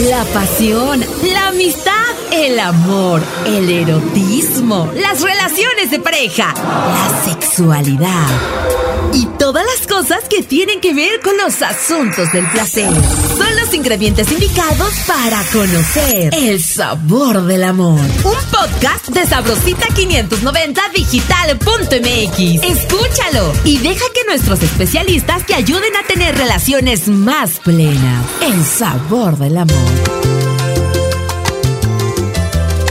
la pasión, la amistad, el amor, el erotismo, las relaciones de pareja, la sexualidad y todas las cosas que tienen que ver con los asuntos del placer. Son los ingredientes indicados para conocer el sabor del amor. Un podcast de Sabrosita 590 digital.mx. Escúchalo y deja que nuestros especialistas te ayuden a tener relaciones más plenas. El sabor del amor.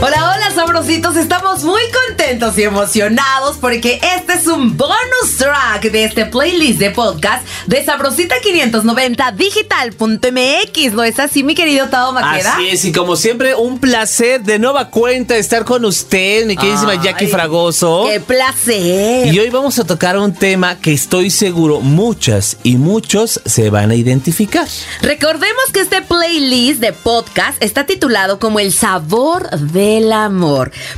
Hola, hola, sabrositos. Estamos muy contentos y emocionados porque este es un bonus track de este playlist de podcast de Sabrosita 590 digital.mx. ¿No es así, mi querido Tado Maqueda? Así es, y como siempre, un placer de nueva cuenta estar con usted, mi queridísima Jackie Fragoso. ¡Qué placer! Y hoy vamos a tocar un tema que estoy seguro muchas y muchos se van a identificar. Recordemos que este playlist de podcast está titulado como El sabor de el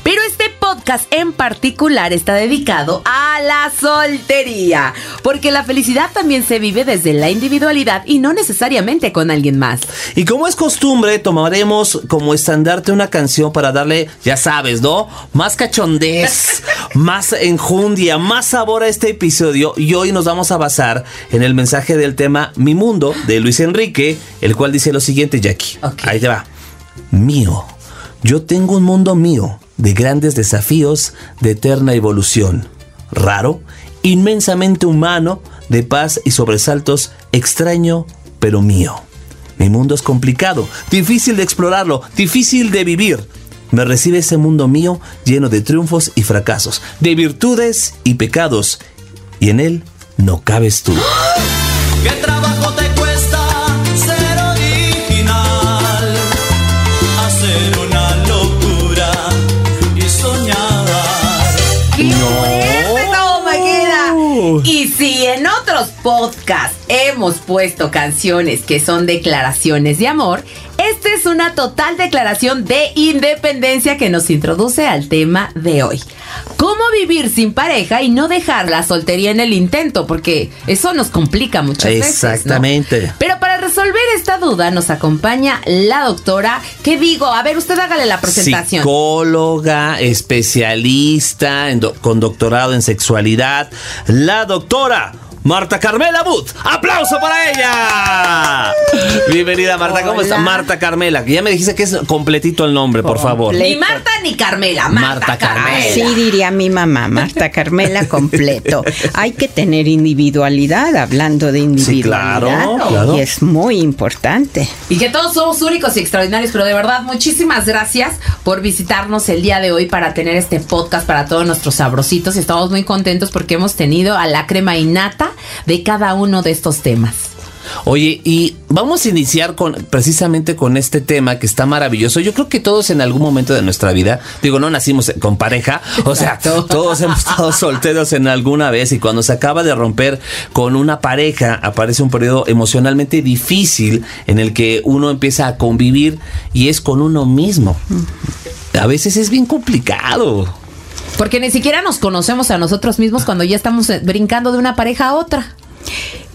Pero este podcast en particular está dedicado a la soltería, porque la felicidad también se vive desde la individualidad y no necesariamente con alguien más. Y como es costumbre, tomaremos como estandarte una canción para darle, ya sabes, ¿no? Más cachondez, más enjundia, más sabor a este episodio. Y hoy nos vamos a basar en el mensaje del tema Mi Mundo de Luis Enrique, el cual dice lo siguiente, Jackie. Ahí te va. Mío. Yo tengo un mundo mío de grandes desafíos, de eterna evolución. Raro, inmensamente humano, de paz y sobresaltos, extraño, pero mío. Mi mundo es complicado, difícil de explorarlo, difícil de vivir. Me recibe ese mundo mío lleno de triunfos y fracasos, de virtudes y pecados, y en él no cabes tú. ¿Qué trabajo te otros podcasts hemos puesto canciones que son declaraciones de amor, esta es una total declaración de independencia que nos introduce al tema de hoy. ¿Cómo vivir sin pareja y no dejar la soltería en el intento? Porque eso nos complica muchas veces. Exactamente. Pero para resolver esta duda nos acompaña la doctora, ¿qué digo? A ver, usted hágale la presentación. Psicóloga, especialista con doctorado en sexualidad, la doctora Marta Carmela Booth. ¡Aplauso para ella! Bienvenida, Marta. ¿Cómo está? Marta Carmela. Ya me dijiste que es completito el nombre, por favor. Ni Marta ni Carmela. Marta, Carmela. Sí, diría mi mamá, Marta Carmela completo. Hay que tener individualidad, hablando de individualidad. Sí, claro, Y es muy importante. Y que todos somos únicos y extraordinarios, pero de verdad, muchísimas gracias por visitarnos el día de hoy para tener este podcast para todos nuestros sabrositos. Estamos muy contentos porque hemos tenido a la crema innata de cada uno de estos temas. Oye, y vamos a iniciar con precisamente con este tema que está maravilloso. Yo creo que todos en algún momento de nuestra vida, digo, no nacimos con pareja, o sea, todos hemos estado solteros en alguna vez y cuando se acaba de romper con una pareja, aparece un periodo emocionalmente difícil en el que uno empieza a convivir y es con uno mismo. A veces es bien complicado. Porque ni siquiera nos conocemos a nosotros mismos cuando ya estamos eh, brincando de una pareja a otra.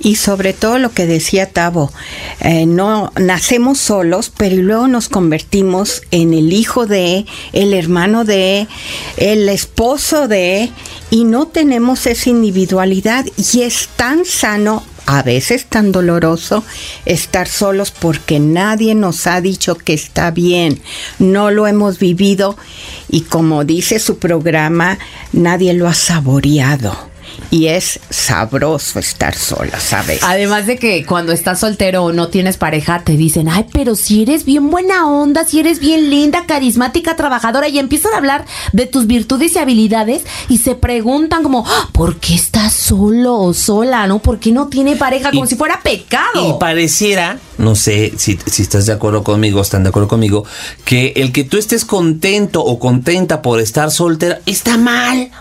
Y sobre todo lo que decía Tavo, eh, no nacemos solos, pero luego nos convertimos en el hijo de, el hermano de, el esposo de, y no tenemos esa individualidad. Y es tan sano a veces tan doloroso estar solos porque nadie nos ha dicho que está bien, no lo hemos vivido y como dice su programa, nadie lo ha saboreado y es sabroso estar sola, ¿sabes? Además de que cuando estás soltero o no tienes pareja, te dicen, ay, pero si eres bien buena onda, si eres bien linda, carismática, trabajadora, y empiezan a hablar de tus virtudes y habilidades y se preguntan como, ah, ¿por qué estás solo o sola, no? ¿Por qué no tiene pareja? Como si fuera pecado. Y pareciera, no sé si, si estás de acuerdo conmigo, están de acuerdo conmigo, que el que tú estés contento o contenta por estar soltera está mal.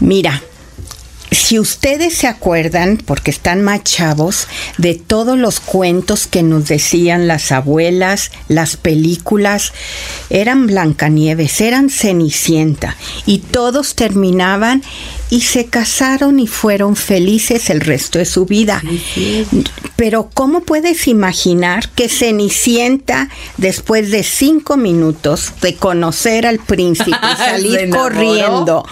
Mira, si ustedes se acuerdan, porque están más de todos los cuentos que nos decían las abuelas, las películas, eran Blancanieves, eran Cenicienta, y todos terminaban y se casaron y fueron felices el resto de su vida. Pero ¿cómo puedes imaginar que Cenicienta, después de cinco minutos de conocer al príncipe y salir corriendo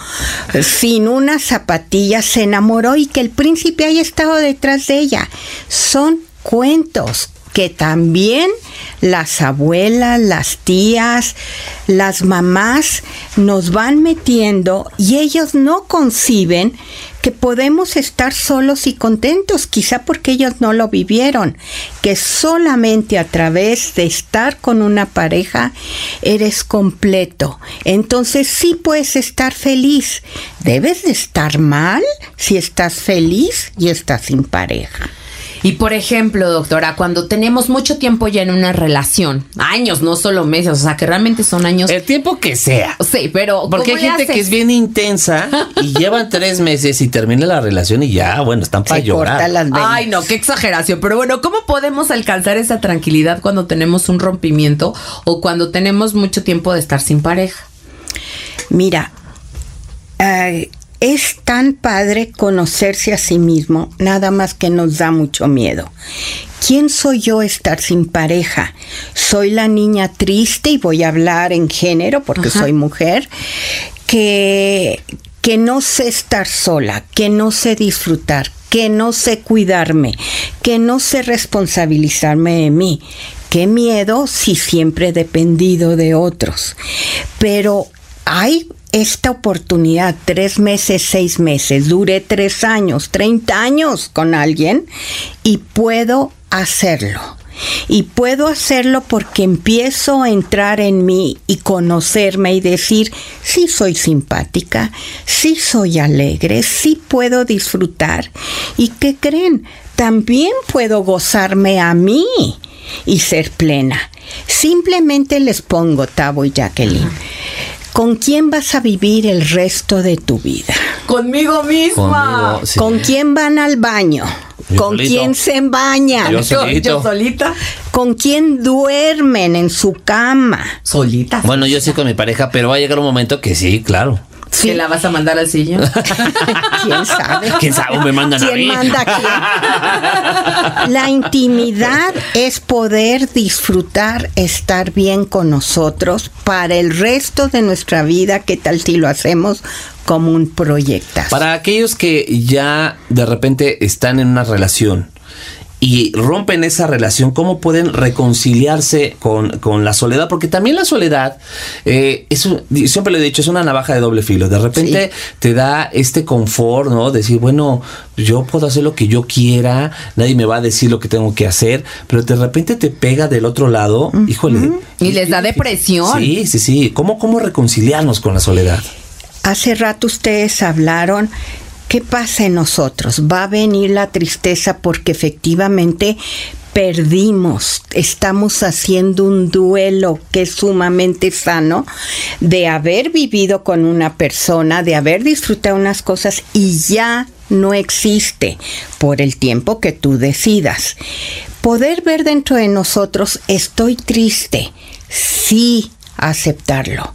sin una zapatilla, se enamoró y que el príncipe haya estado detrás de ella? Son cuentos que también las abuelas, las tías, las mamás nos van metiendo y ellos no conciben que podemos estar solos y contentos, quizá porque ellos no lo vivieron, que solamente a través de estar con una pareja eres completo. Entonces sí puedes estar feliz. Debes de estar mal si estás feliz y estás sin pareja. Y por ejemplo, doctora, cuando tenemos mucho tiempo ya en una relación, años, no solo meses, o sea, que realmente son años. El tiempo que sea. sí, pero. Porque hay ¿cómo le gente que es bien intensa y llevan tres meses y termina la relación y ya, bueno, están para Se llorar. las venas. Ay, no, qué exageración. Pero bueno, ¿cómo podemos alcanzar esa tranquilidad cuando tenemos un rompimiento o cuando tenemos mucho tiempo de estar sin pareja? Mira, eh, es tan padre conocerse a sí mismo, nada más que nos da mucho miedo. ¿Quién soy yo estar sin pareja? Soy la niña triste y voy a hablar en género porque Ajá. soy mujer, que, que no sé estar sola, que no sé disfrutar, que no sé cuidarme, que no sé responsabilizarme de mí. Qué miedo si siempre he dependido de otros. Pero hay esta oportunidad, tres meses, seis meses, duré tres años, 30 años con alguien y puedo hacerlo. Y puedo hacerlo porque empiezo a entrar en mí y conocerme y decir, sí soy simpática, sí soy alegre, sí puedo disfrutar. ¿Y qué creen? También puedo gozarme a mí y ser plena. Simplemente les pongo, Tavo y Jacqueline, ¿con quién vas a vivir el resto de tu vida? Conmigo misma. Conmigo, sí. ¿Con quién van al baño? Yo ¿Con solito. quién se bañan? Yo solito. yo solita. ¿Con quién duermen en su cama? Solita. Bueno, yo sí con mi pareja, pero va a llegar un momento que sí, claro. ¿Que la vas a mandar al sillón? ¿Quién sabe? ¿Quién sabe? Me mandan a ¿Quién mí. manda a quién? La intimidad es poder disfrutar, estar bien con nosotros para el resto de nuestra vida. ¿Qué tal si lo hacemos como un proyecto? Para aquellos que ya de repente están en una relación y rompen esa relación, ¿cómo pueden reconciliarse con, con la soledad? Porque también la soledad, eh, es un- siempre lo he dicho, es una navaja de doble filo. De repente te da este confort, ¿no? Decir, bueno, yo puedo hacer lo que yo quiera, nadie me va a decir lo que tengo que hacer, pero de repente te pega del otro lado, híjole. Y les da depresión. Sí, sí, sí. ¿Cómo, ¿Cómo reconciliarnos con la soledad? Hace rato ustedes hablaron, ¿qué pasa en nosotros? Va a venir la tristeza porque efectivamente perdimos, estamos haciendo un duelo que es sumamente sano de haber vivido con una persona, de haber disfrutado unas cosas y ya no existe por el tiempo que tú decidas. Poder ver dentro de nosotros, estoy triste, sí aceptarlo.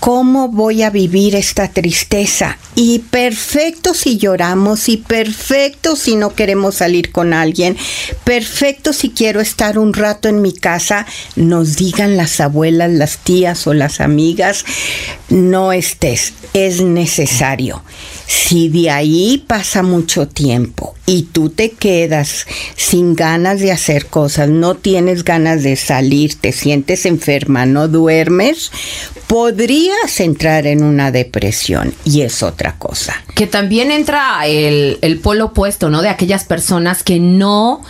¿Cómo voy a vivir esta tristeza? Y perfecto si lloramos, y perfecto si no queremos salir con alguien, perfecto si quiero estar un rato en mi casa, nos digan las abuelas, las tías o las amigas, no estés, es necesario. Si de ahí pasa mucho tiempo y tú te quedas sin ganas de hacer cosas, no tienes ganas de salir, te sientes enferma, no duermes, podrías entrar en una depresión y es otra cosa. Que también entra el, el polo opuesto, ¿no? De aquellas personas que no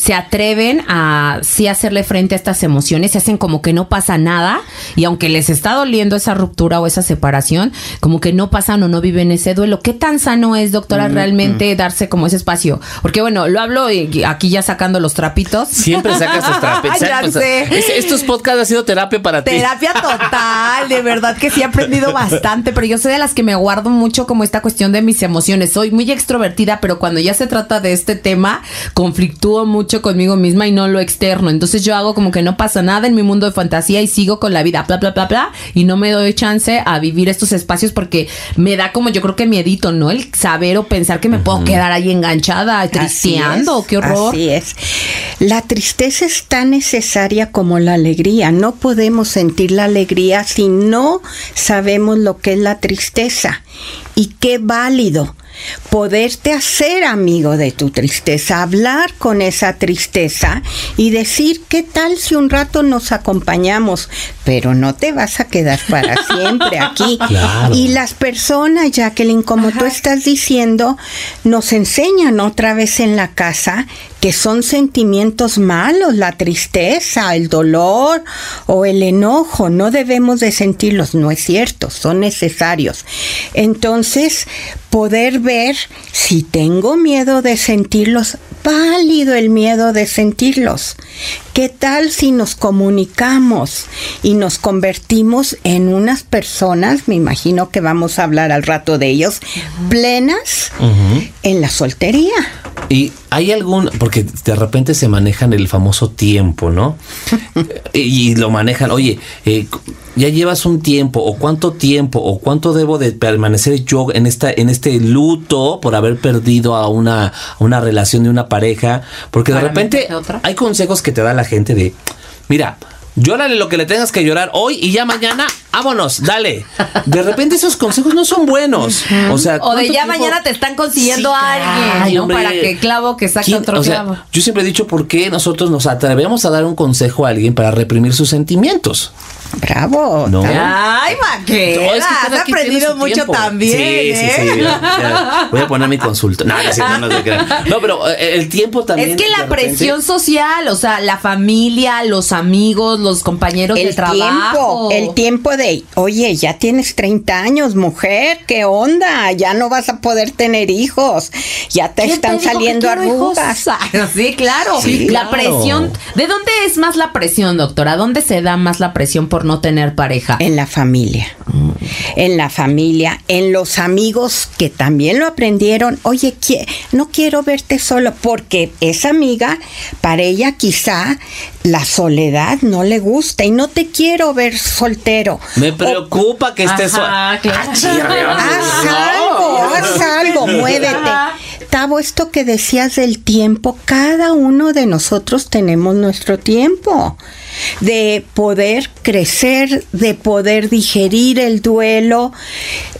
se atreven a sí hacerle frente a estas emociones, se hacen como que no pasa nada y aunque les está doliendo esa ruptura o esa separación, como que no pasan o no viven ese duelo. ¿Qué tan sano es, doctora, realmente darse como ese espacio? Porque bueno, lo hablo y- aquí ya sacando los trapitos. Siempre sacas tus trapes. Ya sé. Es- estos podcasts han sido terapia para ti. Terapia total, de verdad que sí he aprendido bastante, pero yo soy de las que me guardo mucho como esta cuestión de mis emociones. Soy muy extrovertida, pero cuando ya se trata de este tema, conflictúo mucho mucho conmigo misma y no lo externo. Entonces yo hago como que no pasa nada en mi mundo de fantasía y sigo con la vida, bla, bla, bla, bla, y no me doy chance a vivir estos espacios porque me da como yo creo que miedito, ¿no? El saber o pensar que me puedo quedar ahí enganchada, tristeando, qué horror. Así es. La tristeza es tan necesaria como la alegría. No podemos sentir la alegría si no sabemos lo que es la tristeza. Y qué válido poderte hacer amigo de tu tristeza, hablar con esa tristeza y decir, ¿qué tal si un rato nos acompañamos? Pero no te vas a quedar para siempre aquí. Claro. Y las personas, Jacqueline, como tú estás diciendo, nos enseñan otra vez en la casa que son sentimientos malos, la tristeza, el dolor o el enojo, no debemos de sentirlos, no es cierto, son necesarios. Entonces, poder ver si tengo miedo de sentirlos, válido el miedo de sentirlos. ¿Qué tal si nos comunicamos y nos convertimos en unas personas, me imagino que vamos a hablar al rato de ellos, plenas en la soltería? Y hay algún, porque de repente se manejan el famoso tiempo, ¿no? y, y lo manejan, oye, eh, ya llevas un tiempo, o cuánto tiempo, o cuánto debo de permanecer yo en esta, en este luto por haber perdido a una, a una relación de una pareja, porque de repente hay consejos que te da la gente de, mira, Llórale lo que le tengas que llorar hoy y ya mañana, vámonos, dale. De repente esos consejos no son buenos. O sea, O de ¿cuánto ya tiempo- mañana te están consiguiendo Sí, a alguien, ay, ¿no? hombre. Para que clavo que saque ¿Quién- otro o sea, clavo. yo siempre he dicho por qué nosotros nos atrevemos a dar un consejo a alguien para reprimir sus sentimientos. Bravo. No. Ay, No, es que has aprendido mucho tiempo. también. Sí, sí, sí. ¿eh? ya, voy a poner mi consulta. No, no, pero eh, el tiempo también. Es que la repente- presión social, o sea, la familia, los amigos, los compañeros de El trabajo. tiempo, el tiempo de, oye, ya tienes 30 años, mujer, ¿qué onda? Ya no vas a poder tener hijos, ya te ¿Quién están saliendo arrugas. Sí, claro. Sí, la claro. presión. ¿De dónde es más la presión, doctora? ¿Dónde se da más la presión por no tener pareja? En la familia, en la familia, en los amigos que también lo aprendieron. Oye, qui- no quiero verte solo porque esa amiga, para ella quizá la soledad no le gusta y no te quiero ver soltero. Me preocupa que estés. Ajá, so- claro. Ah. Haz algo, haz algo, muévete. Tavo, esto que decías del tiempo, cada uno de nosotros tenemos nuestro tiempo de poder crecer, de poder digerir el duelo.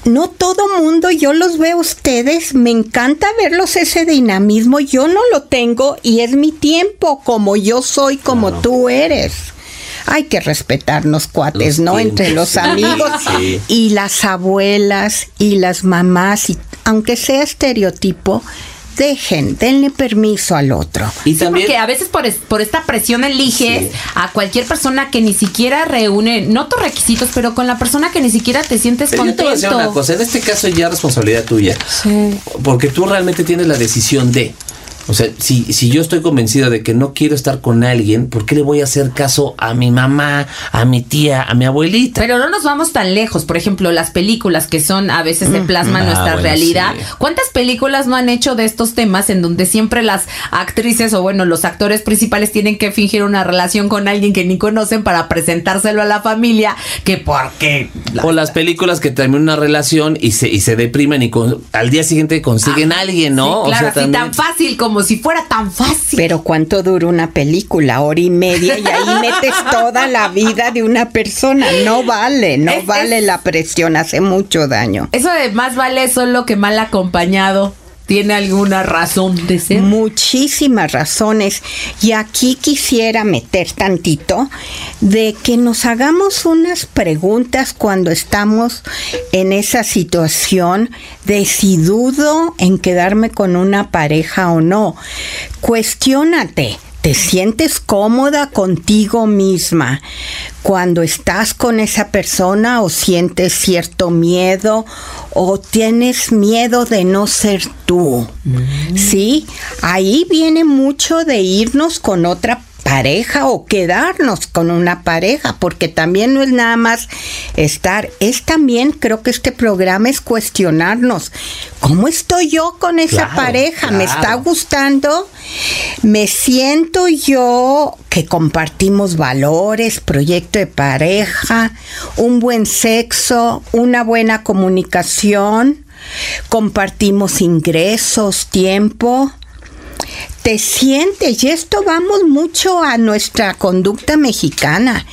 No todo mundo, yo los veo a ustedes, me encanta verlos ese dinamismo, yo no lo tengo y es mi tiempo, como yo soy, como tú eres. Hay que respetarnos, cuates, Los ¿no? tiempos, Entre los amigos sí. y las abuelas y las mamás, y aunque sea estereotipo, dejen, denle permiso al otro. Y Sí, también. porque a veces por, es- por esta presión eliges a cualquier persona que ni siquiera reúne, no tus requisitos, pero con la persona que ni siquiera te sientes Pero yo te voy a decir una contento. cosa, en este caso ya es responsabilidad tuya. Porque tú realmente tienes la decisión de. O sea, si, si yo estoy convencido de que no quiero estar con alguien, ¿por qué le voy a hacer caso a mi mamá, a mi tía, a mi abuelita? Pero no nos vamos tan lejos. Por ejemplo, las películas que son a veces se plasman Ah, nuestra bueno, realidad. sí. ¿Cuántas películas no han hecho de estos temas en donde siempre las actrices o bueno, los actores principales tienen que fingir una relación con alguien que ni conocen para presentárselo a la familia? Que porque la- O las películas que terminan una relación y se, y se deprimen y con- al día siguiente consiguen a alguien, ¿no? Sí, claro, o sea, así también- tan fácil como si fuera tan fácil. Pero ¿cuánto dura una película? Hora y media y ahí metes toda la vida de una persona. No vale, no Es- vale es- la presión, hace mucho daño. Eso de más vale solo que mal acompañado. ¿Tiene alguna razón de ser? Muchísimas razones. Y aquí quisiera meter tantito de que nos hagamos unas preguntas cuando estamos en esa situación de si dudo en quedarme con una pareja o no. Cuestiónate. ¿Te sientes cómoda contigo misma cuando estás con esa persona o sientes cierto miedo o tienes miedo de no ser tú? Sí, ahí viene mucho de irnos con otra pareja o quedarnos con una pareja, porque también no es nada más estar, es también, creo que este programa es cuestionarnos, ¿cómo estoy yo con esa Claro, pareja? ¿Me está gustando? ¿Me siento yo que compartimos valores, proyecto de pareja, un buen sexo, una buena comunicación? compartimos ingresos, tiempo. Te sientes, y esto vamos mucho a nuestra conducta mexicana.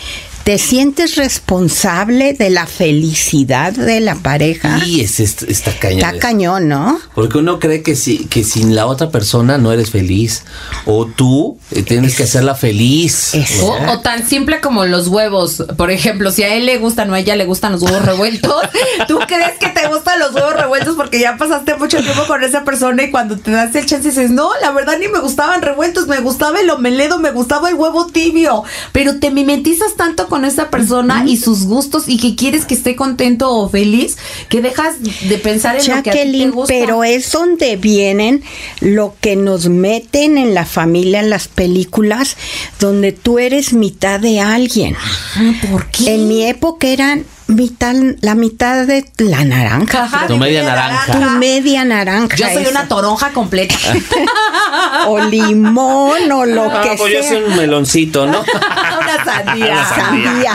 Te sientes responsable de la felicidad de la pareja. Y es, es- está cañón. Está cañón, ¿no? Porque uno cree que, si, que sin la otra persona no eres feliz. O tú eh, tienes que hacerla feliz. O tan simple como los huevos. Por ejemplo, si a él le gustan o a ella le gustan los huevos revueltos, ¿tú crees que te gustan los huevos revueltos porque ya pasaste mucho tiempo con esa persona y cuando te das el chance dices, no, la verdad ni me gustaban revueltos, me gustaba el omeledo, me gustaba el huevo tibio. Pero te mimetizas tanto con esa persona y sus gustos y que quieres que esté contento o feliz que dejas de pensar en lo que a ti te Jacqueline, gusta. pero es donde vienen lo que nos meten en la familia, en las películas, donde tú eres mitad de alguien. Ah, ¿Por qué? En mi época eran mitad, la mitad de la naranja. Ajá, Tu media naranja. Tu media naranja. Yo soy esa. una toronja completa. O limón o lo Ah, que pues yo sea. soy un meloncito, ¿no? una sandía. sandía.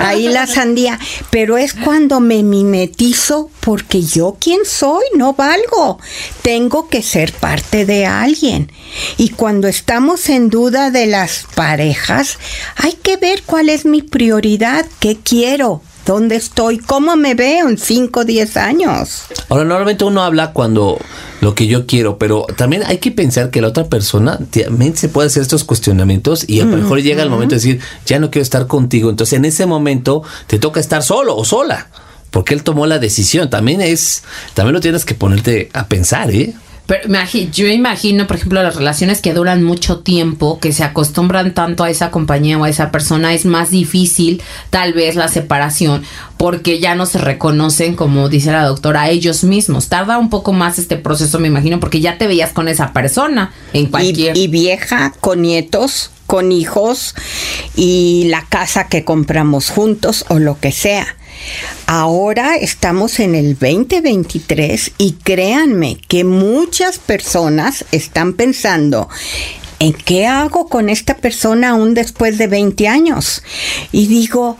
Ahí la sandía. Pero es cuando me mimetizo porque yo quién soy, no valgo. Tengo que ser parte de alguien. Y cuando estamos en duda de las parejas, hay que ver cuál es mi prioridad, qué quiero. ¿Dónde estoy? ¿Cómo me veo en 5 o 10 años? Ahora, normalmente uno habla cuando lo que yo quiero, pero también hay que pensar que la otra persona también se puede hacer estos cuestionamientos y a lo mejor llega el momento de decir, ya no quiero estar contigo. Entonces, en ese momento te toca estar solo o sola, porque él tomó la decisión. También es, también lo tienes que ponerte a pensar, ¿eh? Pero yo imagino, por ejemplo, las relaciones que duran mucho tiempo, que se acostumbran tanto a esa compañía o a esa persona, es más difícil tal vez la separación, porque ya no se reconocen, como dice la doctora, a ellos mismos. Tarda un poco más este proceso, me imagino, porque ya te veías con esa persona en Y, cualquier... y vieja, con nietos, con hijos y la casa que compramos juntos o lo que sea. Ahora estamos en el 2023 y créanme que muchas personas están pensando en qué hago con esta persona aún después de 20 años. Y digo,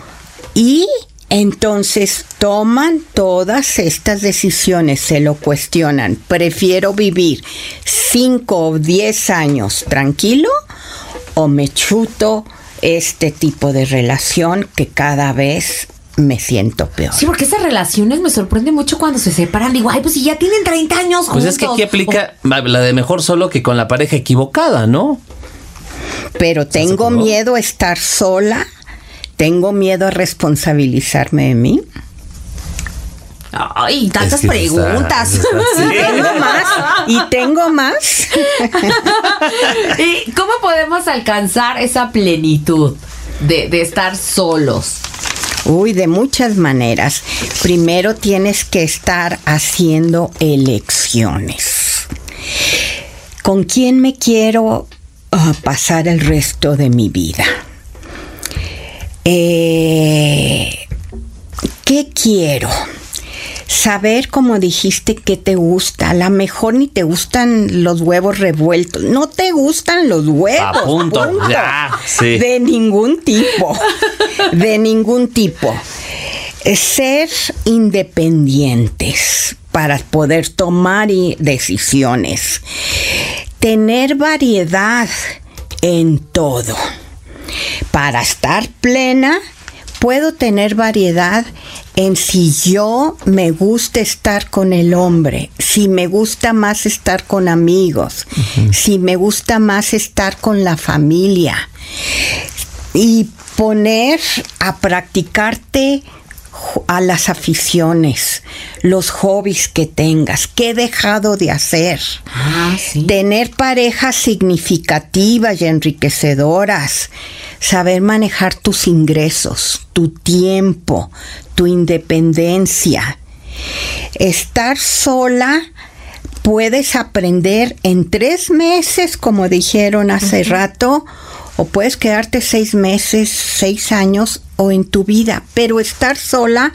¿y? Entonces toman todas estas decisiones, se lo cuestionan. Prefiero vivir 5 o 10 años tranquilo o me chuto este tipo de relación que cada vez me siento peor. Sí, porque esas relaciones me sorprende mucho cuando se separan. Digo, ay, pues si ya tienen 30 años Pues es que aquí juntos. aplica la de mejor solo que con la pareja equivocada, ¿no? Pero tengo miedo a estar sola, tengo miedo a responsabilizarme de mí. Ay, tantas Es que está- preguntas. está- sí. Tengo más y tengo más. ¿Y cómo podemos alcanzar esa plenitud de, de estar solos? Uy, de muchas maneras. Primero tienes que estar haciendo elecciones. ¿Con quién me quiero ah, pasar el resto de mi vida? Eh, ¿Qué quiero? Saber, como dijiste, qué te gusta. A lo mejor ni te gustan los huevos revueltos. No te gustan los huevos. A punto, ya, sí. De ningún tipo. De ningún tipo. Ser independientes para poder tomar decisiones. Tener variedad en todo. Para estar plena, puedo tener variedad en si yo me gusta estar con el hombre, si me gusta más estar con amigos, si me gusta más estar con la familia. Y poner a practicarte a las aficiones, los hobbies que tengas, qué he dejado de hacer. Ah, sí. Tener parejas significativas y enriquecedoras. Saber manejar tus ingresos, tu tiempo, tu independencia. Estar sola puedes aprender en tres meses, como dijeron hace rato, o puedes quedarte seis meses, seis años o en tu vida, pero estar sola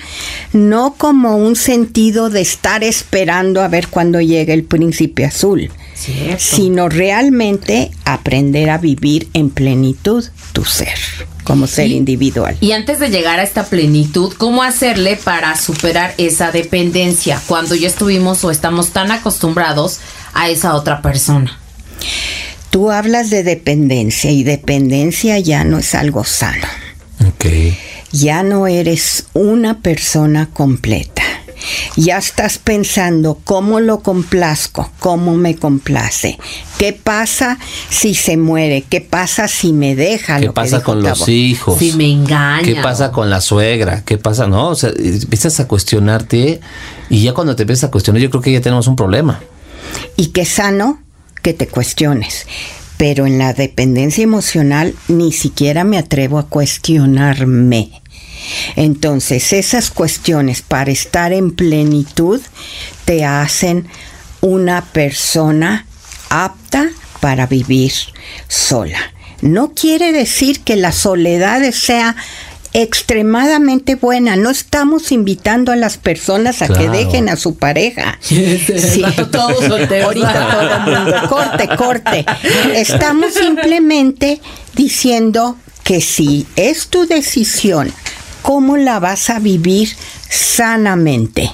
no como un sentido de estar esperando a ver cuándo llega el príncipe azul, Cierto. sino realmente aprender a vivir en plenitud tu ser, como ser Y- individual. Y antes de llegar a esta plenitud, ¿cómo hacerle para superar esa dependencia cuando ya estuvimos o estamos tan acostumbrados a esa otra persona? Tú hablas de dependencia y dependencia ya no es algo sano. Ok. ya no eres una persona completa. Ya estás pensando cómo lo complazco, cómo me complace. ¿Qué pasa si se muere? ¿Qué pasa si me deja? ¿Qué Lo pasa con los hijos? Si me engaña. ¿Qué pasa con la suegra? ¿Qué pasa? No, o sea, empiezas a cuestionarte y ya cuando te empiezas a cuestionar, yo creo que ya tenemos un problema. Y qué sano que te cuestiones. Pero en la dependencia emocional ni siquiera me atrevo a cuestionarme. Entonces esas cuestiones para estar en plenitud te hacen una persona apta para vivir sola. No quiere decir que la soledad sea extremadamente buena. No estamos invitando a las personas a que dejen a su pareja. Sí. Todos solteros. Ahorita todo el mundo. Corte, corte. Estamos simplemente diciendo que si es tu decisión, ¿cómo la vas a vivir sanamente?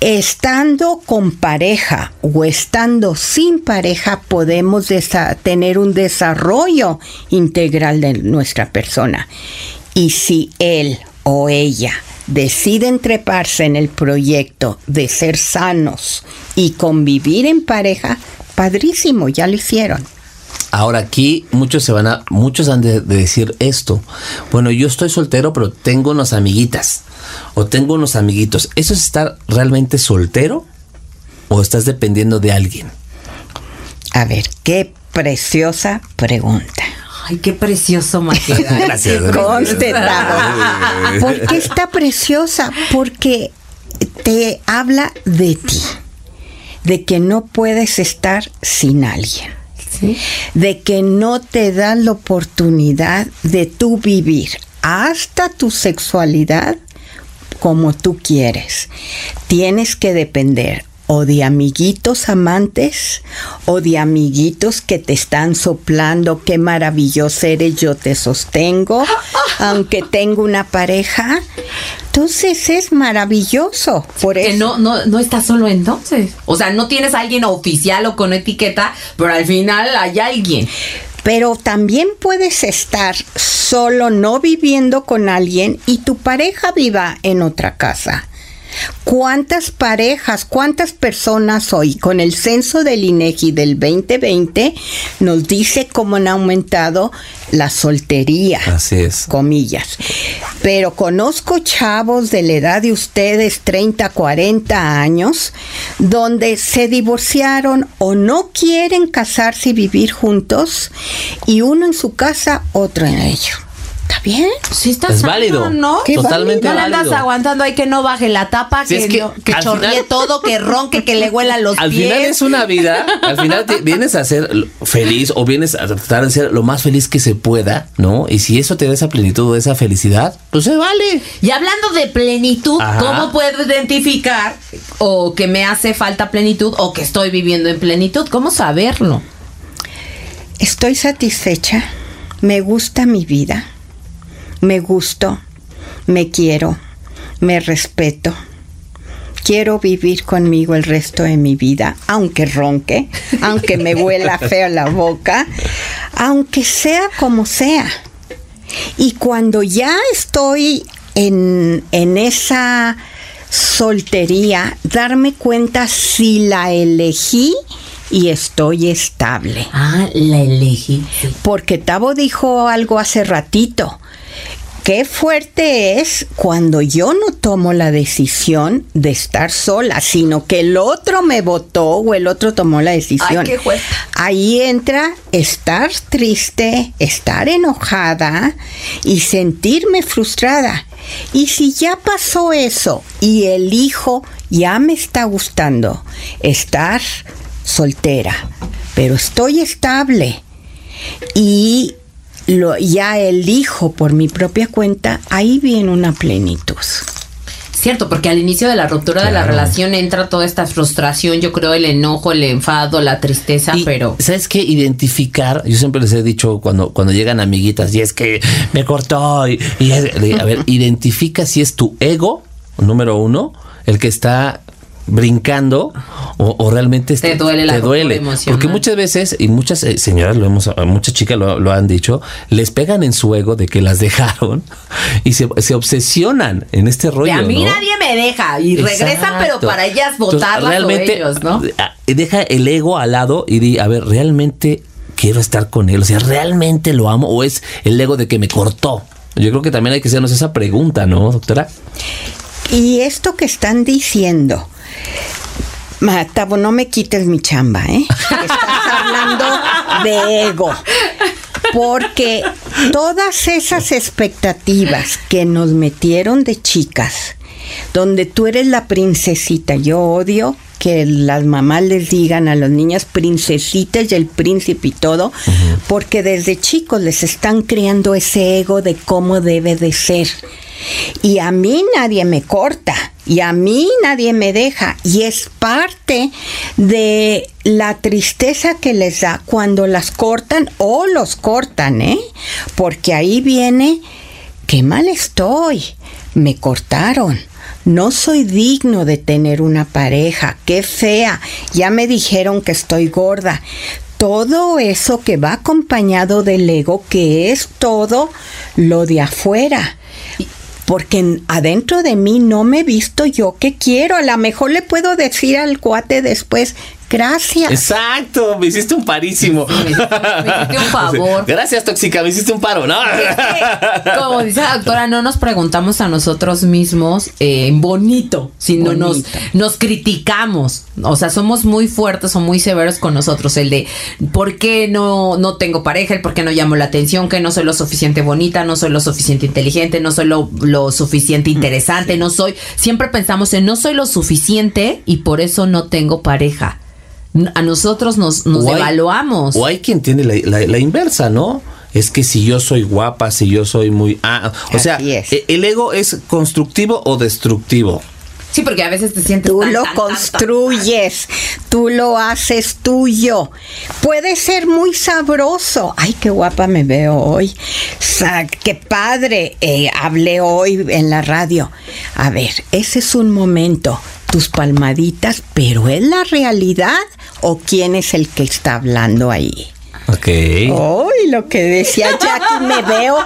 Estando con pareja o estando sin pareja podemos tener un desarrollo integral de nuestra persona. Y si él o ella deciden treparse en el proyecto de ser sanos y convivir en pareja, padrísimo, ya lo hicieron. Ahora aquí muchos se van a, muchos han de, de decir esto. Bueno, yo estoy soltero, pero tengo unas amiguitas o tengo unos amiguitos. ¿Eso es estar realmente soltero o estás dependiendo de alguien? A ver, qué preciosa pregunta. Ay, qué precioso, Maqueda. Gracias. Conste. ¿Por qué está preciosa? Porque te habla de ti, de que no puedes estar sin alguien, Sí. de que no te dan la oportunidad de tú vivir hasta tu sexualidad como tú quieres. Tienes que depender o de amiguitos amantes o de amiguitos que te están soplando, qué maravilloso eres, yo te sostengo, aunque tengo una pareja. Entonces es maravilloso. Por Que eso. no, no, no estás solo entonces. O sea, no tienes a alguien oficial o con etiqueta, pero al final hay alguien. Pero también puedes estar solo, no viviendo con alguien y tu pareja viva en otra casa. ¿Cuántas parejas, cuántas personas hoy con el censo del INEGI del 2020 nos dice cómo han aumentado la soltería? Así es. comillas. Pero conozco chavos de la edad de ustedes, 30, 40 años, donde se divorciaron o no quieren casarse y vivir juntos, y uno en su casa, otro en ello. ¿Está bien? Sí, está Es sano, válido. ¿no? Qué Totalmente No le andas válido. aguantando ahí que no baje la tapa, Sí, que, es que no- que al chorree final- todo, que ronque, que le huela los Al pies. final es una vida, al final te- vienes a ser feliz o vienes a tratar de ser lo más feliz que se pueda, ¿no? Y si eso te da esa plenitud o esa felicidad, pues se vale. Y hablando de plenitud, Ajá. ¿cómo puedo identificar o que me hace falta plenitud o que estoy viviendo en plenitud? ¿Cómo saberlo? Estoy satisfecha, me gusta mi vida, me gusto, me quiero, me respeto. Quiero vivir conmigo el resto de mi vida, aunque ronque, aunque me huela feo la boca, aunque sea como sea. Y cuando ya estoy en, en esa soltería, darme cuenta si la elegí y estoy estable. Ah, la elegí. Porque Tavo dijo algo hace ratito. Qué fuerte es cuando yo no tomo la decisión de estar sola, sino que el otro me votó o el otro tomó la decisión. Ay, qué fuerte. Ahí entra estar triste, estar enojada y sentirme frustrada. Y si ya pasó eso y elijo ya me está gustando estar soltera, pero estoy estable y lo, ya elijo por mi propia cuenta, ahí viene una plenitud. Cierto, porque al inicio de la ruptura de la relación entra toda esta frustración, yo creo, el enojo, el enfado, la tristeza, Y, pero... ¿Sabes qué? Identificar, yo siempre les he dicho cuando, cuando llegan amiguitas, y es que me cortó, y, y es- de- a ver, identifica si es tu ego, número uno, el que está brincando o, o realmente Te este- duele la te duele emocional. porque muchas veces y muchas eh, señoras lo hemos muchas chicas lo, lo han dicho les pegan en su ego de que las dejaron y se, se obsesionan en este rollo De a mí ¿no? nadie me deja y regresan, Exacto. pero para ellas votarlas o ellos, ¿no? ah, Deja el ego al lado y di, a ver, realmente quiero estar con él, o sea, realmente lo amo o es el ego de que me cortó. Yo creo que también hay que hacernos esa pregunta, ¿no, doctora? Y esto que están diciendo, Ma, Tabo, no me quites mi chamba, ¿eh? Estás hablando de ego. Porque todas esas expectativas que nos metieron de chicas, donde tú eres la princesita, yo odio que las mamás les digan a los niños princesitas y el príncipe y todo, porque desde chicos les están creando ese ego de cómo debe de ser. Y a mí nadie me corta, y a mí nadie me deja, y es parte de la tristeza que les da cuando las cortan o los cortan, ¿eh? Porque ahí viene, qué mal estoy, me cortaron. No soy digno de tener una pareja, qué fea, ya me dijeron que estoy gorda. Todo eso que va acompañado del ego, que es todo lo de afuera porque en- adentro de mí no me he visto yo que quiero. A lo mejor le puedo decir al cuate después, gracias. Exacto, me hiciste un parísimo. Sí, me hiciste- me hiciste un favor. Gracias, tóxica, me hiciste un paro, ¿no? Como dice la doctora, no nos preguntamos a nosotros mismos eh, bonito, sino nos, Bonito. nos criticamos. O sea, somos muy fuertes o muy severos con nosotros. El de por qué no, no tengo pareja, el por qué no llamo la atención, que no soy lo suficiente bonita, no soy lo suficiente inteligente, no soy lo, lo suficiente interesante, no soy. Siempre pensamos en no soy lo suficiente y por eso no tengo pareja. A nosotros nos, nos O hay- evaluamos. O hay quien tiene la, la- la inversa, ¿no? Es que si yo soy guapa, si yo soy muy... Ah, o sea, es. e- ¿el ego es constructivo o destructivo? Sí, porque a veces te sientes Tú tan, lo tan, tan, tan, construyes, tú lo haces tuyo. Puede ser muy sabroso. Ay, qué guapa me veo hoy. Sa- qué padre eh, hablé hoy en la radio. A ver, ese es un momento. Tus palmaditas, pero ¿es la realidad o quién es el que está hablando ahí? Ok. Ay, lo que decía Jackie, me veo,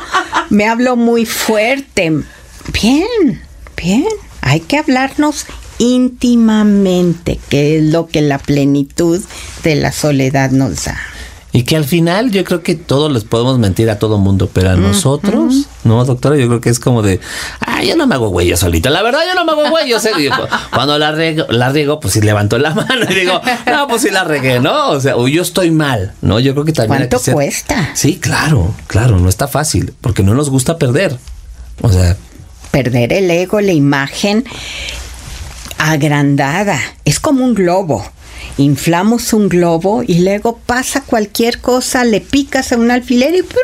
me hablo muy fuerte. Bien, bien. Hay que hablarnos íntimamente, que es lo que la plenitud de la soledad nos da. Y que al final yo creo que todos les podemos mentir a todo mundo, pero a nosotros, no, doctora, yo creo que es como de, ah, yo no me hago güey yo solita. La verdad, yo no me hago güey yo sé. Cuando la riego, la riego, pues sí levanto la mano y digo, no, pues sí la regué, ¿no? O sea, o yo estoy mal, ¿no? Yo creo que también ¿Cuánto que ser- cuesta? Sí, claro, claro, no está fácil, porque no nos gusta perder. O sea, Perder el ego, la imagen agrandada. Es como un globo. Inflamos un globo y luego pasa cualquier cosa, le picas a un alfiler y ¡prum!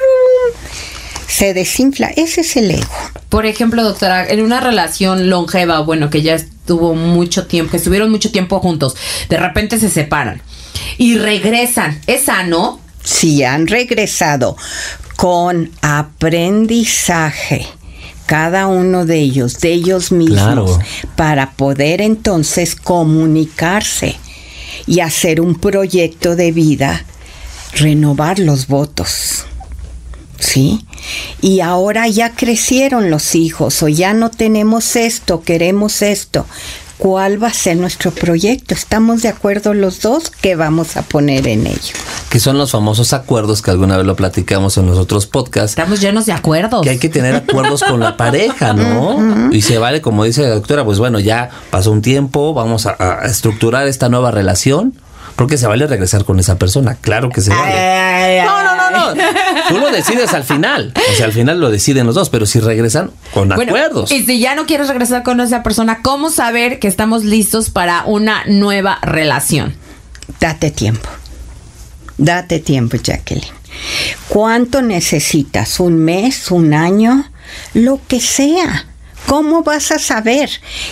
se desinfla. Ese es el ego. Por ejemplo, doctora, en una relación longeva, bueno, que ya estuvo mucho tiempo, que estuvieron mucho tiempo juntos, de repente se separan y regresan. ¿Es sano? si han regresado con aprendizaje, cada uno de ellos, de ellos mismos, Claro. para poder entonces comunicarse y hacer un proyecto de vida, renovar los votos. ¿Sí? Y ahora ya crecieron los hijos o ya no tenemos esto, queremos esto. ¿Cuál va a ser nuestro proyecto? ¿Estamos de acuerdo los dos? ¿Qué vamos a poner en ello? que son los famosos acuerdos que alguna vez lo platicamos en los otros podcasts. Estamos llenos de acuerdos. que hay que tener acuerdos con la pareja, ¿no? Y se vale, como dice la doctora, pues bueno, ya pasó un tiempo, vamos a, a estructurar esta nueva relación, Porque se vale regresar con esa persona, claro que se vale. No, no, no, no. Tú lo decides al final. O sea, al final lo deciden los dos, pero si regresan con Bueno, acuerdos. Y si ya no quieres regresar con esa persona, ¿cómo saber que estamos listos para una nueva relación? Date tiempo. Date tiempo, Jacqueline. ¿Cuánto necesitas? ¿Un mes? ¿Un año? Lo que sea. ¿Cómo vas a saber?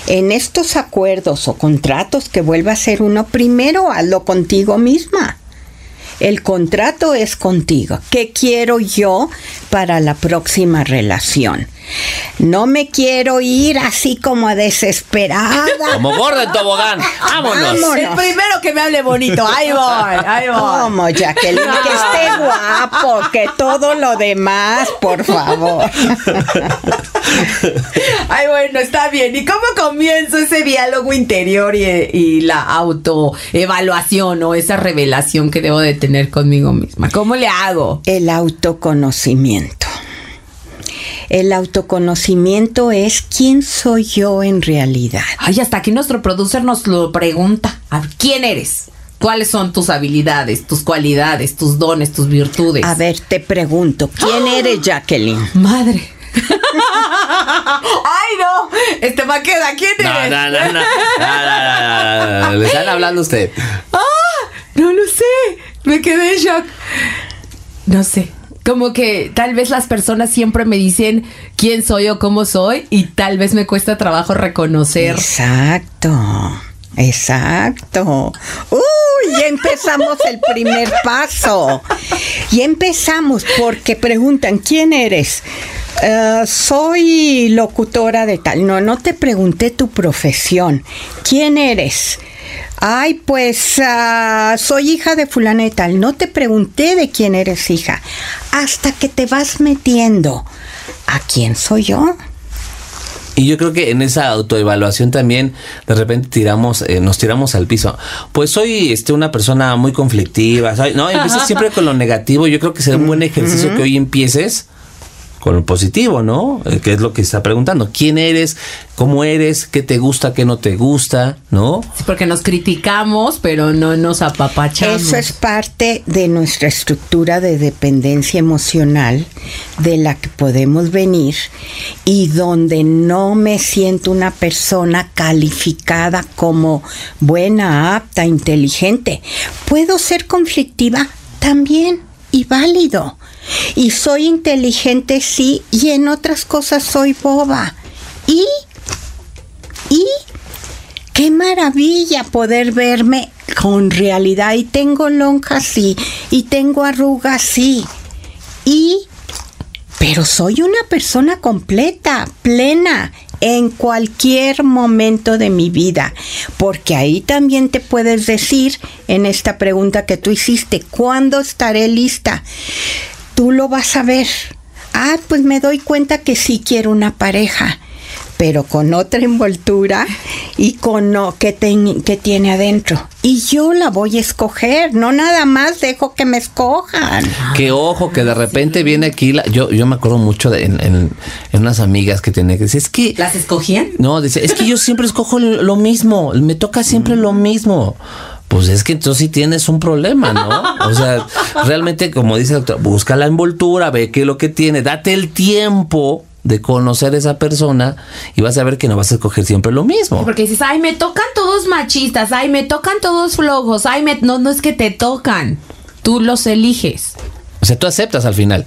En estos acuerdos o contratos que vuelva a ser uno, primero hazlo contigo misma. El contrato es contigo. ¿Qué quiero yo para la próxima relación? No me quiero ir así como desesperada. Como gorda en tobogán. Vámonos. Vámonos. El primero que me hable bonito, ahí voy, ahí voy. ¿Cómo, Jacqueline? Que esté guapo, que todo lo demás, por favor. Ay, bueno, está bien. ¿Y cómo comienzo ese diálogo interior y, y la autoevaluación o esa revelación que debo de tener conmigo misma? ¿Cómo le hago? El autoconocimiento. El autoconocimiento es quién soy yo en realidad. Ay, hasta aquí nuestro producer nos lo pregunta. A ver, ¿Quién eres? ¿Cuáles son tus habilidades, tus cualidades, tus dones, tus virtudes? A ver, te pregunto, ¿quién eres, Jacqueline? Madre. Ay, no. Este maqueda, ¿quién No, eres? no, no, no. No, no, no, no. Le están hablando a usted. Ah, no lo sé. Me quedé en shock. No sé. Como que tal vez las personas siempre me dicen quién soy o cómo soy y tal vez me cuesta trabajo reconocer. Exacto, exacto. Uy, ya empezamos el primer paso. Y empezamos porque preguntan, ¿quién eres? "Eh, soy locutora de tal. No, no te pregunté tu profesión. ¿Quién eres? Ay, pues ah, soy hija de fulana de tal. No te pregunté de quién eres hija. Hasta que te vas metiendo. ¿A quién soy yo? Y yo creo que en esa autoevaluación también de repente tiramos, eh, nos tiramos al piso. Pues soy este una persona muy conflictiva, no, empiezas siempre con lo negativo. Yo creo que será un buen ejercicio que hoy empieces con lo positivo, ¿no? Eh, que es lo que está preguntando. ¿Quién eres? ¿Cómo eres? ¿Qué te gusta? ¿Qué no te gusta? ¿No? Sí, Porque nos criticamos, pero no nos apapachamos. Eso es parte de nuestra estructura de dependencia emocional de la que podemos venir y donde no me siento una persona calificada como buena, apta, inteligente. Puedo ser conflictiva también y válido. Y soy inteligente, sí, y en otras cosas soy boba. Y, y Qué maravilla poder verme con realidad. Y tengo lonjas, sí. Y tengo arrugas, sí. Y... Pero soy una persona completa, plena, en cualquier momento de mi vida. Porque ahí también te puedes decir, en esta pregunta que tú hiciste, ¿cuándo estaré lista? Tú lo vas a ver. Ah, pues me doy cuenta que sí quiero una pareja pero con otra envoltura y con lo que, ten- que tiene adentro. Y yo la voy a escoger, no nada más dejo que me escojan. Que ojo, que de repente viene aquí, la- yo, yo me acuerdo mucho de, en, en- en unas amigas que tenía que decir, es que... ¿Las escogían? No, dice, es que yo siempre escojo lo mismo, me toca siempre lo mismo. Pues es que entonces sí tienes un problema, ¿no? O sea, realmente, como dice el doctor, busca la envoltura, ve qué es lo que tiene, date el tiempo de conocer a esa persona y vas a ver que no vas a escoger siempre lo mismo. Porque dices, ay, me tocan todos machistas, ay, me tocan todos flojos, ay, me... no, no es que te tocan, tú los eliges. O sea, tú aceptas al final.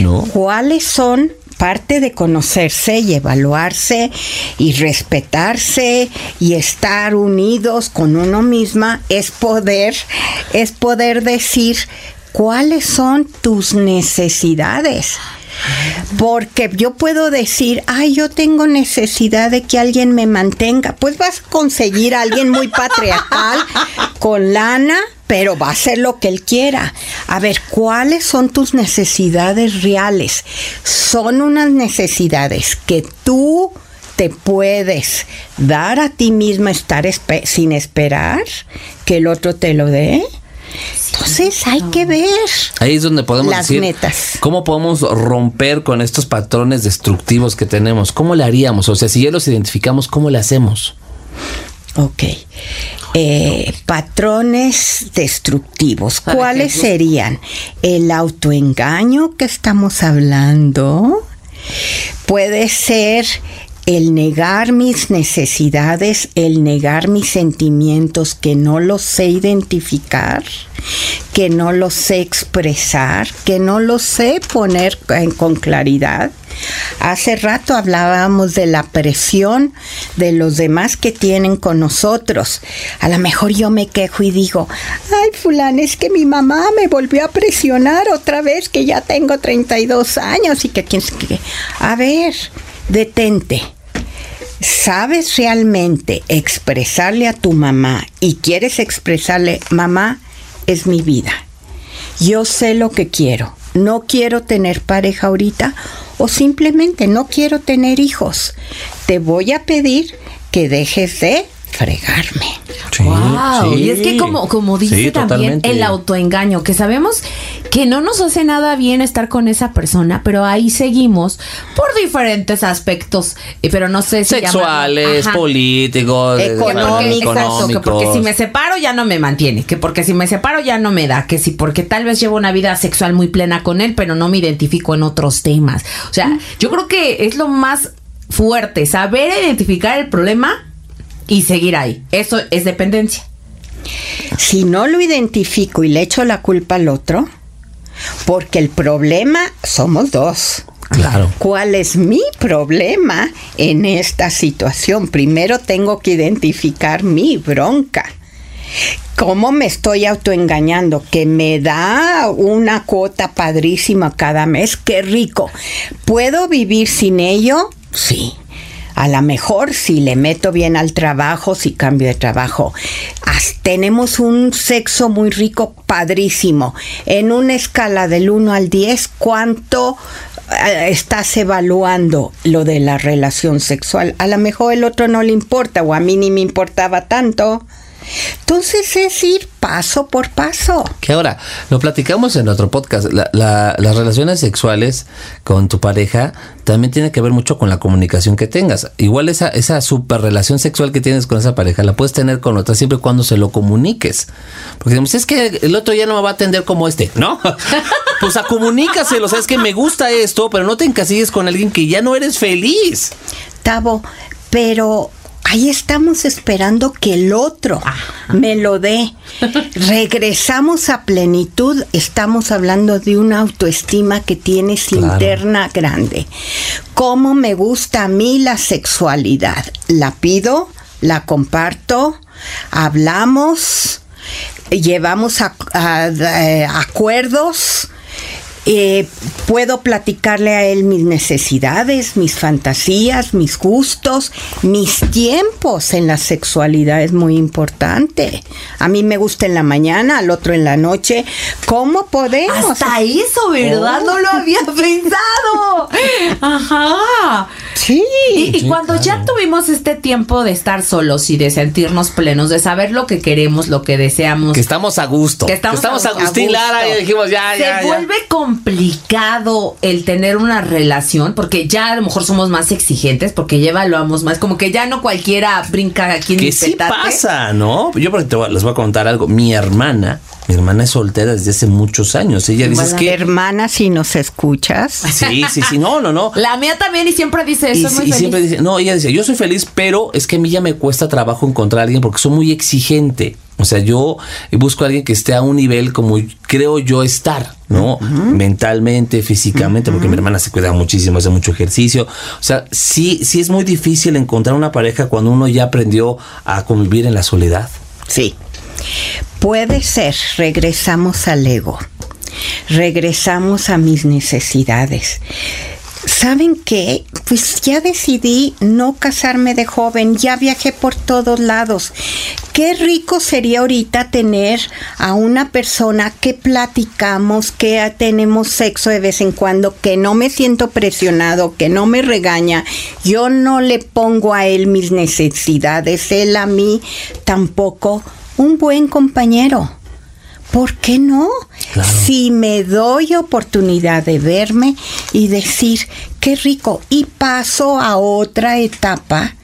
¿No? ¿Cuáles son parte de conocerse y evaluarse y respetarse y estar unidos con uno misma es poder es poder decir cuáles son tus necesidades porque yo puedo decir, ay, yo tengo necesidad de que alguien me mantenga. Pues vas a conseguir a alguien muy patriarcal, con lana, pero va a hacer lo que él quiera. A ver, ¿cuáles son tus necesidades reales? Son unas necesidades que tú te puedes dar a ti misma estar espe- sin esperar que el otro te lo dé. Entonces hay que ver. Ahí es donde podemos Las decir metas. cómo podemos romper con estos patrones destructivos que tenemos. ¿Cómo le haríamos? O sea, si ya los identificamos, ¿cómo le hacemos? Ok. Eh, patrones destructivos. ¿Cuáles ejemplo. serían? El autoengaño que estamos hablando. Puede ser el negar mis necesidades, el negar mis sentimientos que no los sé identificar, que no los sé expresar, que no los sé poner con claridad. Hace rato hablábamos de la presión de los demás que tienen con nosotros. A lo mejor yo me quejo y digo, ay fulano, es que mi mamá me volvió a presionar otra vez que ya tengo 32 años y que quién qué". A ver, detente. ¿Sabes realmente expresarle a tu mamá y quieres expresarle, mamá, es mi vida? Yo sé lo que quiero. No quiero tener pareja ahorita o simplemente no quiero tener hijos. Te voy a pedir que dejes de fregarme. Sí, wow. sí. Y es que como, como dice Sí, también totalmente. el autoengaño, que sabemos que no nos hace nada bien estar con esa persona, pero ahí seguimos por diferentes aspectos, eh, pero no sé si Sexuales, políticos, Económicos. Porque, exacto, que económicos. porque si me separo ya no me mantiene, que porque si me separo ya no me da, que si porque tal vez llevo una vida sexual muy plena con él, pero no me identifico en otros temas. O sea, yo creo que es lo más fuerte, saber identificar el problema y seguir ahí. Eso es dependencia. Si no lo identifico y le echo la culpa al otro, porque el problema somos dos. Claro. ¿Cuál es mi problema en esta situación? Primero tengo que identificar mi bronca. ¿Cómo me estoy autoengañando? Que me da una cuota padrísima cada mes. ¡Qué rico! ¿Puedo vivir sin ello? Sí. A lo mejor si le meto bien al trabajo, si cambio de trabajo. Tenemos un sexo muy rico, padrísimo. En una escala del 1 al 10, ¿cuánto eh, estás evaluando lo de la relación sexual? A lo mejor el otro no le importa o a mí ni me importaba tanto. Entonces es ir paso por paso. Que ahora, lo platicamos en otro podcast, la- la- las relaciones sexuales con tu pareja también tiene que ver mucho con la comunicación que tengas. Igual esa, esa super relación sexual que tienes con esa pareja la puedes tener con otra siempre y cuando se lo comuniques. Porque decimos, es que el otro ya no me va a atender como este, ¿no? pues a comunícaselo, sabes que me gusta esto, pero no te encasilles con alguien que ya no eres feliz. Tavo, pero ahí estamos esperando que el otro me lo dé. Regresamos a plenitud, estamos hablando de una autoestima que tienes Claro. interna grande. ¿Cómo me gusta a mí la sexualidad? La pido, la comparto, hablamos, llevamos a- a- eh, acuerdos. Eh, puedo platicarle a él mis necesidades, mis fantasías, mis gustos, mis tiempos en la sexualidad es muy importante. A mí me gusta en la mañana, al otro en la noche. ¿Cómo podemos? Hasta eso, ¿verdad? Oh. No lo había pensado. Ajá. Sí. Y, y Sí, cuando ya tuvimos este tiempo de estar solos y de sentirnos plenos, de saber lo que queremos, lo que deseamos, Que estamos a gusto. Que estamos a- Agustín a Lara gusto. y dijimos, ya, se ya, ya. vuelve complicado el tener una relación porque ya a lo mejor somos más exigentes porque ya evaluamos más, como que ya no cualquiera brinca aquí en Que sí petate. pasa, ¿no? Yo porque te voy- les voy a contar algo. Mi hermana, mi hermana es soltera desde hace muchos años. Ella dice que... Hermana, si nos escuchas. Sí, sí, sí, no, no, no. La mía también y siempre dice Y, eso, muy y feliz. siempre dice, no, ella dice, yo soy feliz, pero es que a mí ya me cuesta trabajo encontrar a alguien porque soy muy exigente. O sea, yo busco a alguien que esté a un nivel como creo yo estar, ¿no? Mentalmente, físicamente, porque mi hermana se cuida muchísimo, hace mucho ejercicio. O sea, sí, sí es muy difícil encontrar una pareja cuando uno ya aprendió a convivir en la soledad. Sí. Puede ser, regresamos al ego, regresamos a mis necesidades. ¿Saben qué? Pues ya decidí no casarme de joven, ya viajé por todos lados. Qué rico sería ahorita tener a una persona que platicamos, que tenemos sexo de vez en cuando, que no me siento presionado, que no me regaña. Yo no le pongo a él mis necesidades, él a mí tampoco. Un buen compañero. ¿Por qué no? Claro. Si me doy oportunidad de verme y decir, qué rico, y paso a otra etapa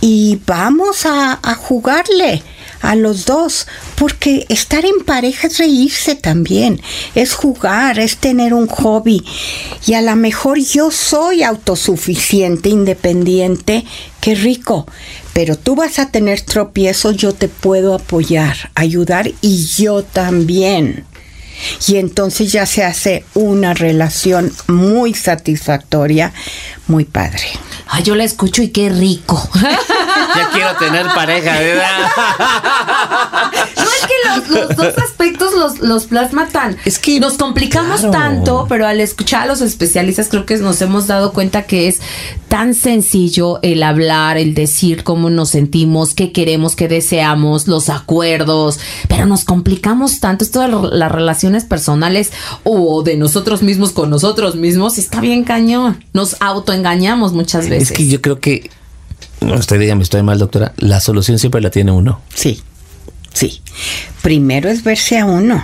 y vamos a, a jugarle a los dos, porque estar en pareja es reírse también, es jugar, es tener un hobby. Y a lo mejor yo soy autosuficiente, independiente, qué rico, pero tú vas a tener tropiezos, yo te puedo apoyar, ayudar y yo también. Y entonces ya se hace una relación muy satisfactoria, muy padre. Ay, yo la escucho y qué rico. Ya quiero tener pareja, ¿verdad? Es que los, los dos aspectos los, los plasma tan. Es que, nos complicamos claro. tanto, pero al escuchar a los especialistas creo que nos hemos dado cuenta que es tan sencillo el hablar, el decir cómo nos sentimos, qué queremos, qué deseamos, los acuerdos, pero nos complicamos tanto. Esto de las relaciones personales o de nosotros mismos con nosotros mismos está bien cañón. Nos autoengañamos muchas veces. Es que yo creo que. No, usted dígame, estoy mal, doctora. La solución siempre la tiene uno. Sí, sí. Primero es verse a uno.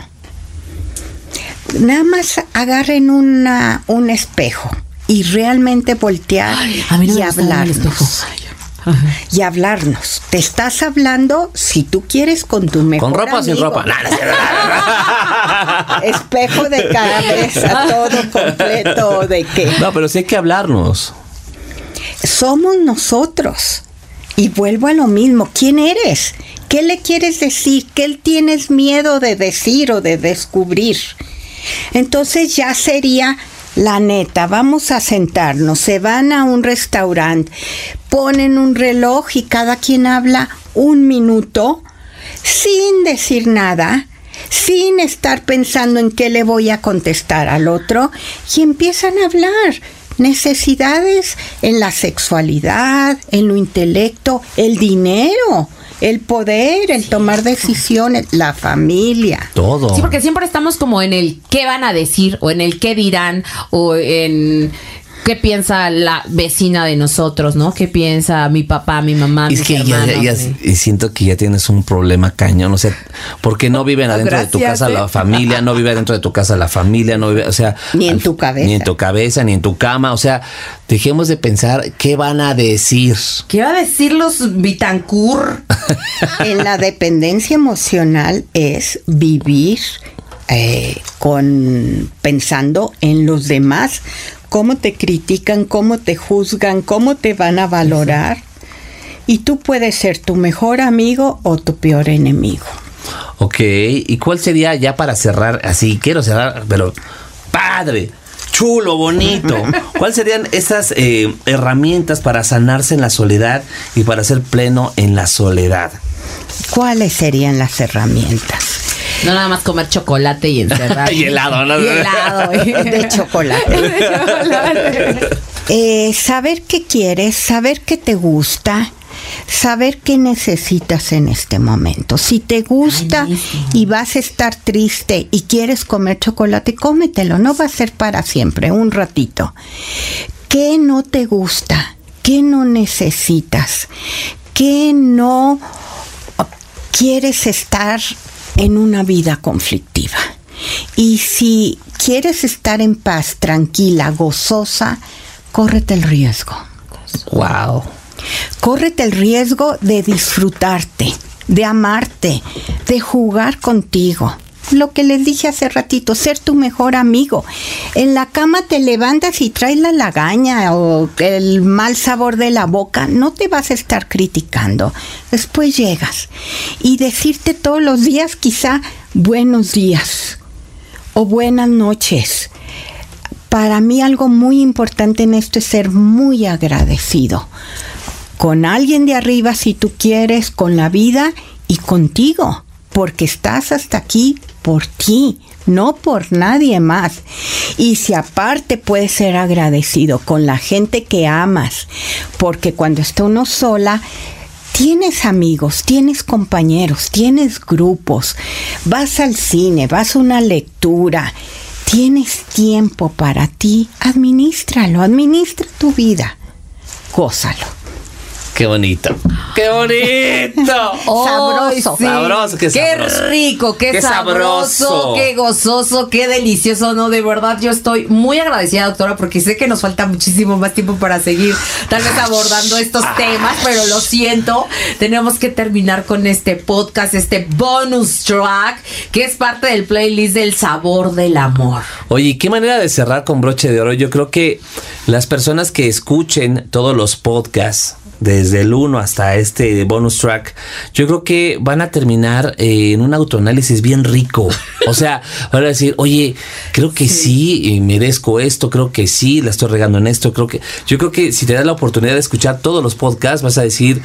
Nada más agarren una, un espejo y realmente voltear a mí no y hablarnos. Y hablarnos. Te estás hablando, si tú quieres, con tu mejor ¿Con ropa o sin ropa? Espejo de cabeza, todo completo, ¿de qué? No, pero sí hay que hablarnos. somos nosotros. Y vuelvo a lo mismo, ¿quién eres? ¿Qué le quieres decir? ¿Qué tienes miedo de decir o de descubrir? Entonces ya sería la neta, vamos a sentarnos, se van a un restaurante, ponen un reloj y cada quien habla un minuto sin decir nada, sin estar pensando en qué le voy a contestar al otro y empiezan a hablar necesidades en la sexualidad, en lo intelecto, el dinero, el poder, el tomar decisiones, la familia. Todo. Sí, porque siempre estamos como en el qué van a decir o en el qué dirán o en qué piensa la vecina de nosotros, ¿no? ¿Qué piensa mi papá, mi mamá, Es mis que ya, hermanos? ya- Sí. y siento que ya tienes un problema cañón, o sea, porque no viven adentro de tu casa la familia, no vive adentro de tu casa la familia, no vive, o sea, Ni en al- tu cabeza. ni en tu cabeza, ni en tu cama, o sea, dejemos de pensar qué van a decir. ¿Qué va a decir los Bitancur? En la dependencia emocional es vivir eh, con pensando en los demás, cómo te critican, cómo te juzgan, cómo te van a valorar. Y tú puedes ser tu mejor amigo o tu peor enemigo. Ok, ¿y cuál sería ya para cerrar así? Quiero cerrar, pero padre, chulo, bonito. ¿Cuáles serían esas eh, herramientas para sanarse en la soledad y para ser pleno en la soledad? ¿Cuáles serían las herramientas? No nada más comer chocolate y encerrar. Y helado, ¿no? Y helado. De chocolate. De chocolate. Eh, saber qué quieres, saber qué te gusta, saber qué necesitas en este momento. Si te gusta Ay, y vas a estar triste y quieres comer chocolate, cómetelo, no va a ser para siempre, un ratito. ¿Qué no te gusta? ¿Qué no necesitas? ¿Qué no quieres estar en una vida conflictiva? Y si quieres estar en paz, tranquila, gozosa, córrete el riesgo. Wow. Córrete el riesgo de disfrutarte, de amarte, de jugar contigo. Lo que les dije hace ratito, ser tu mejor amigo. En la cama te levantas y traes la lagaña o el mal sabor de la boca, no te vas a estar criticando. Después llegas y decirte todos los días quizá buenos días o buenas noches. Para mí algo muy importante en esto es ser muy agradecido con alguien de arriba si tú quieres, con la vida y contigo, porque estás hasta aquí por ti, no por nadie más. Y si aparte puedes ser agradecido con la gente que amas, porque cuando está uno sola, Tienes amigos, tienes compañeros, tienes grupos, vas al cine, vas a una lectura, tienes tiempo para ti, administralo, administra tu vida, gózalo. Qué bonito. ¡Qué bonito! Ay, Sabroso. Sabroso, qué sabroso. rico, qué, Qué sabroso, sabroso. qué gozoso, qué delicioso. No, de verdad, yo estoy muy agradecida, doctora, porque sé que nos falta muchísimo más tiempo para seguir tal vez abordando estos temas, pero lo siento, tenemos que terminar con este podcast, este bonus track, que es parte del playlist del sabor del amor. Oye, qué manera de cerrar con broche de oro. Yo creo que las personas que escuchen todos los podcasts, desde el 1 hasta este bonus track, yo creo que van a terminar eh, en un autoanálisis bien rico. O sea, van a decir, oye, creo que sí, y merezco esto, creo que sí, la estoy regando en esto, creo que. Yo creo que si te das la oportunidad de escuchar todos los podcasts, vas a decir,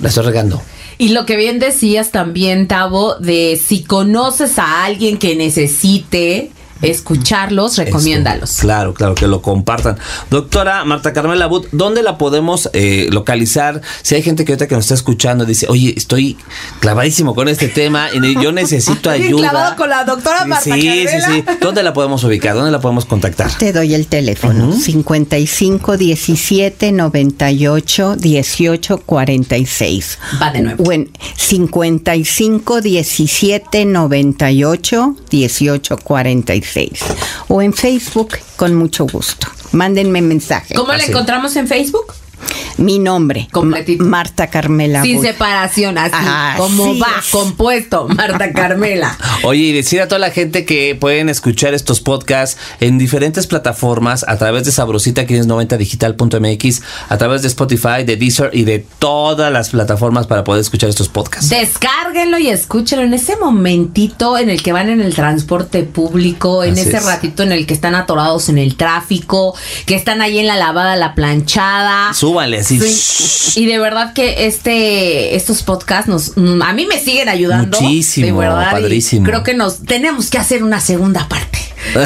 la estoy regando. Y lo que bien decías también, Tavo, de si conoces a alguien que necesite escucharlos, recomiéndalos. Esto, claro, claro, que lo compartan. Doctora Marta Carmela Bud, ¿dónde la podemos eh, localizar? Si hay gente que ahorita que nos está escuchando dice, oye, estoy clavadísimo con este tema y yo necesito ayuda. clavado con la doctora Sí, Marta Sí, sí, Carmela. sí. ¿Dónde la podemos ubicar? ¿Dónde la podemos contactar? Te doy el teléfono 55 17 98 18 46. Va de nuevo. O en 55 17 98 18 46. O en Facebook, con mucho gusto. Mándenme mensaje. ¿Cómo la encontramos en Facebook? Mi nombre, Completito. Ma- Marta Carmela. Sin separación, así como va, es. compuesto, Marta Carmela. Oye, y decir a toda la gente que pueden escuchar estos podcasts en diferentes plataformas a través de Sabrosita, que es 90digital.mx, a través de Spotify, de Deezer y de todas las plataformas para poder escuchar estos podcasts. Descárguenlo y escúchenlo en ese momentito en el que van en el transporte público, en Así ese es. ratito en el que están atorados en el tráfico, que están ahí en la lavada, la planchada. Súbale así. Sí, Y de verdad que este estos podcasts nos mm, a mí me siguen ayudando. Muchísimo, de verdad, y padrísimo. Creo que nos tenemos que hacer una segunda parte.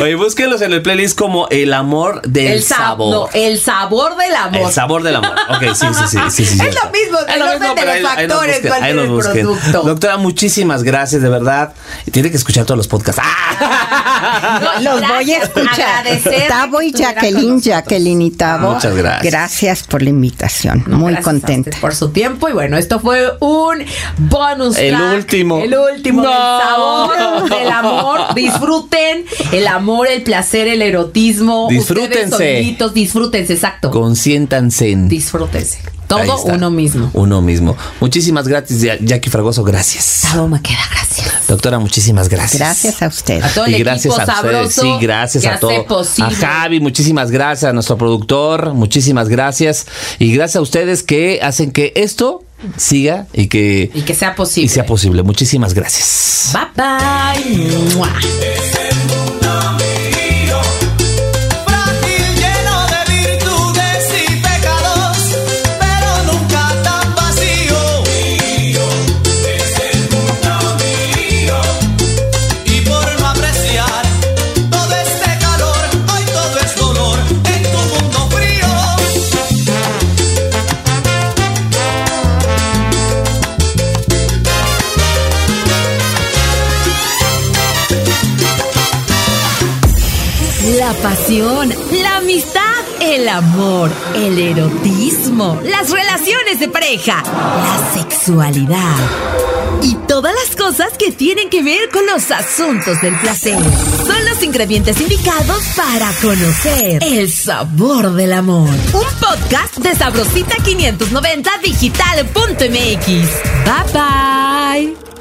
Oye, búsquenlos en el playlist como El amor del sa- sabor. no, el sabor del amor. El sabor del amor. Ok, sí, sí, sí. sí, sí, Es lo mismo, Es el lo mismo, de pero los ahí- ahí nos factores, busquen, ahí nos el busquen. producto. Doctora, muchísimas gracias, de verdad. Tiene que escuchar todos los podcasts. ¡Ah! No, Los voy a escuchar. Tavo y Jacqueline, nosotros. Jacqueline y Tavo. Muchas gracias. Gracias por la invitación. No, Muy contenta. por su tiempo y bueno, esto fue un bonus El track, último. el último No. del sabor del amor. Disfruten el amor, el placer, el erotismo. Disfrútense. Ustedes solitos, disfrútense, exacto. Consiéntanse. en- Disfrútense. Todo uno mismo. Uno mismo. Muchísimas gracias, Jackie Fragoso. Gracias. Todo me queda, gracias. Doctora, muchísimas gracias. Gracias a usted. A todo el y gracias equipo a ustedes. Sí, gracias que a todos. A Javi, muchísimas gracias. A nuestro productor, muchísimas gracias. Y gracias a ustedes que hacen que esto siga y que, Y que sea posible. y sea posible. Muchísimas gracias. Bye bye. El amor, el erotismo, las relaciones de pareja, la sexualidad y todas las cosas que tienen que ver con los asuntos del placer. Son los ingredientes indicados para conocer el sabor del amor. Un podcast de Sabrosita 590 digital.mx. Bye bye.